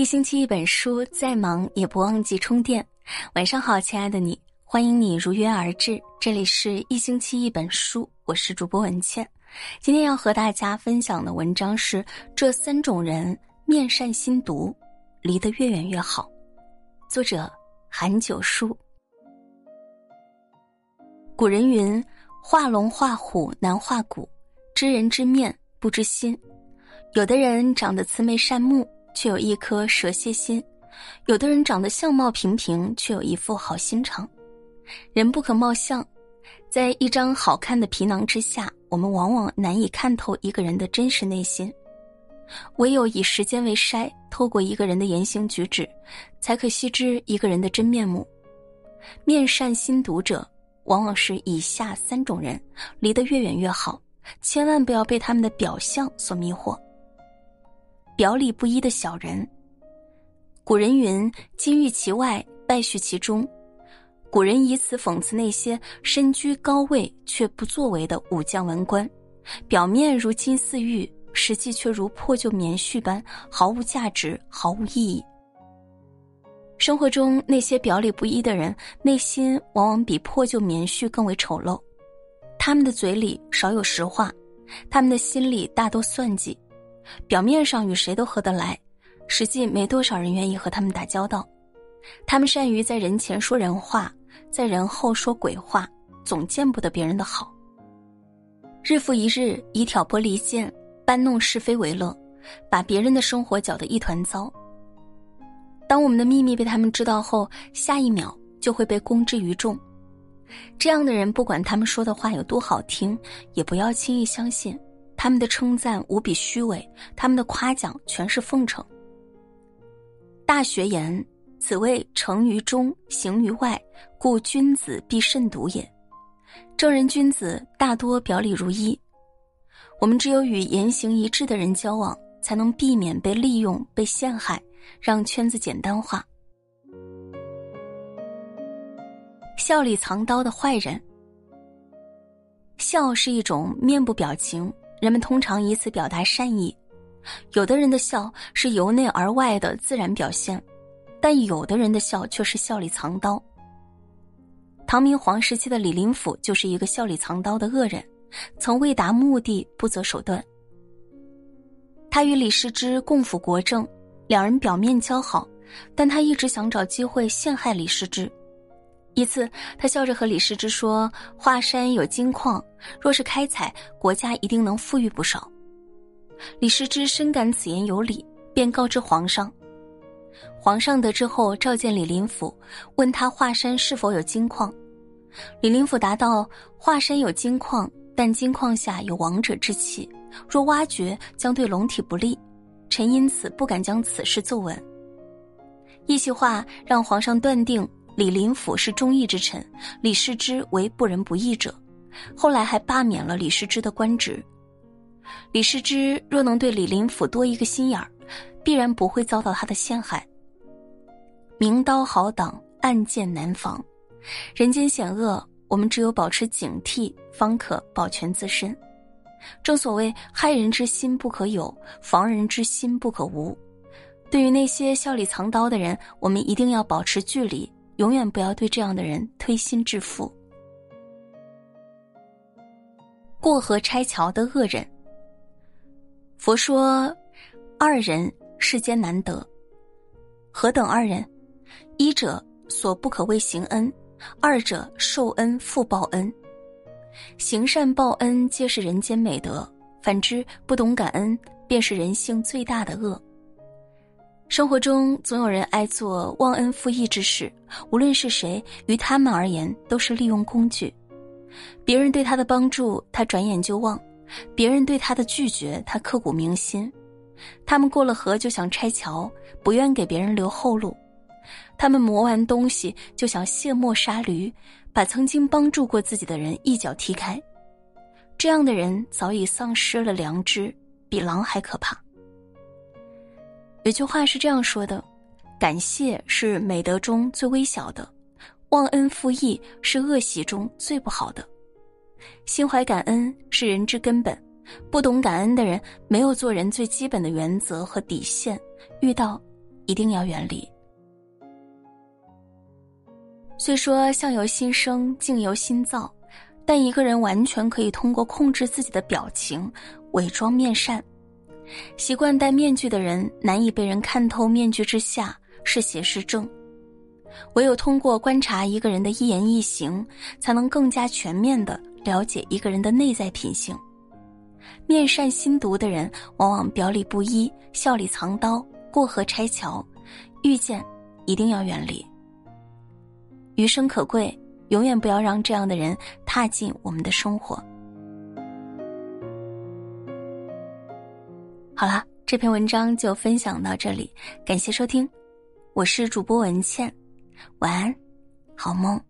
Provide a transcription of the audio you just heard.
一星期一本书，再忙也不忘记充电。晚上好，亲爱的你，欢迎你如约而至。这里是一星期一本书，我是主播文倩。今天要和大家分享的文章是：这三种人面善心毒，离得越远越好。作者韩九叔。古人云：“画龙画虎难画骨，知人知面不知心。”有的人长得慈眉善目。却有一颗蛇蝎心，有的人长得相貌平平，却有一副好心肠。人不可貌相，在一张好看的皮囊之下，我们往往难以看透一个人的真实内心。唯有以时间为筛，透过一个人的言行举止，才可悉知一个人的真面目。面善心毒者，往往是以下三种人，离得越远越好，千万不要被他们的表象所迷惑。表里不一的小人。古人云：“金玉其外，败絮其中。”古人以此讽刺那些身居高位却不作为的武将文官，表面如金似玉，实际却如破旧棉絮般毫无价值、毫无意义。生活中那些表里不一的人，内心往往比破旧棉絮更为丑陋。他们的嘴里少有实话，他们的心里大多算计。表面上与谁都合得来，实际没多少人愿意和他们打交道。他们善于在人前说人话，在人后说鬼话，总见不得别人的好。日复一日，以挑拨离间、搬弄是非为乐，把别人的生活搅得一团糟。当我们的秘密被他们知道后，下一秒就会被公之于众。这样的人，不管他们说的话有多好听，也不要轻易相信。他们的称赞无比虚伪，他们的夸奖全是奉承。大学言：“此谓成于中，行于外，故君子必慎独也。”正人君子大多表里如一。我们只有与言行一致的人交往，才能避免被利用、被陷害，让圈子简单化。笑里藏刀的坏人。笑是一种面部表情。人们通常以此表达善意，有的人的笑是由内而外的自然表现，但有的人的笑却是笑里藏刀。唐明皇时期的李林甫就是一个笑里藏刀的恶人，曾为达目的不择手段。他与李师之共辅国政，两人表面交好，但他一直想找机会陷害李师之。一次，他笑着和李师之说：“华山有金矿，若是开采，国家一定能富裕不少。”李师之深感此言有理，便告知皇上。皇上得知后，召见李林甫，问他华山是否有金矿。李林甫答道：“华山有金矿，但金矿下有王者之气，若挖掘，将对龙体不利。臣因此不敢将此事奏闻。”一席话让皇上断定。李林甫是忠义之臣，李师之为不仁不义者，后来还罢免了李师之的官职。李师之若能对李林甫多一个心眼儿，必然不会遭到他的陷害。明刀好挡，暗箭难防，人间险恶，我们只有保持警惕，方可保全自身。正所谓害人之心不可有，防人之心不可无。对于那些笑里藏刀的人，我们一定要保持距离。永远不要对这样的人推心置腹。过河拆桥的恶人。佛说，二人世间难得。何等二人？一者所不可谓行恩，二者受恩复报恩。行善报恩皆是人间美德，反之不懂感恩，便是人性最大的恶。生活中总有人爱做忘恩负义之事，无论是谁，于他们而言都是利用工具。别人对他的帮助，他转眼就忘；别人对他的拒绝，他刻骨铭心。他们过了河就想拆桥，不愿给别人留后路；他们磨完东西就想卸磨杀驴，把曾经帮助过自己的人一脚踢开。这样的人早已丧失了良知，比狼还可怕。有句话是这样说的：“感谢是美德中最微小的，忘恩负义是恶习中最不好的。心怀感恩是人之根本，不懂感恩的人没有做人最基本的原则和底线，遇到一定要远离。虽说相由心生，境由心造，但一个人完全可以通过控制自己的表情，伪装面善。习惯戴面具的人，难以被人看透面具之下是邪是正。唯有通过观察一个人的一言一行，才能更加全面的了解一个人的内在品性。面善心毒的人，往往表里不一，笑里藏刀，过河拆桥，遇见一定要远离。余生可贵，永远不要让这样的人踏进我们的生活。好了，这篇文章就分享到这里，感谢收听，我是主播文倩，晚安，好梦。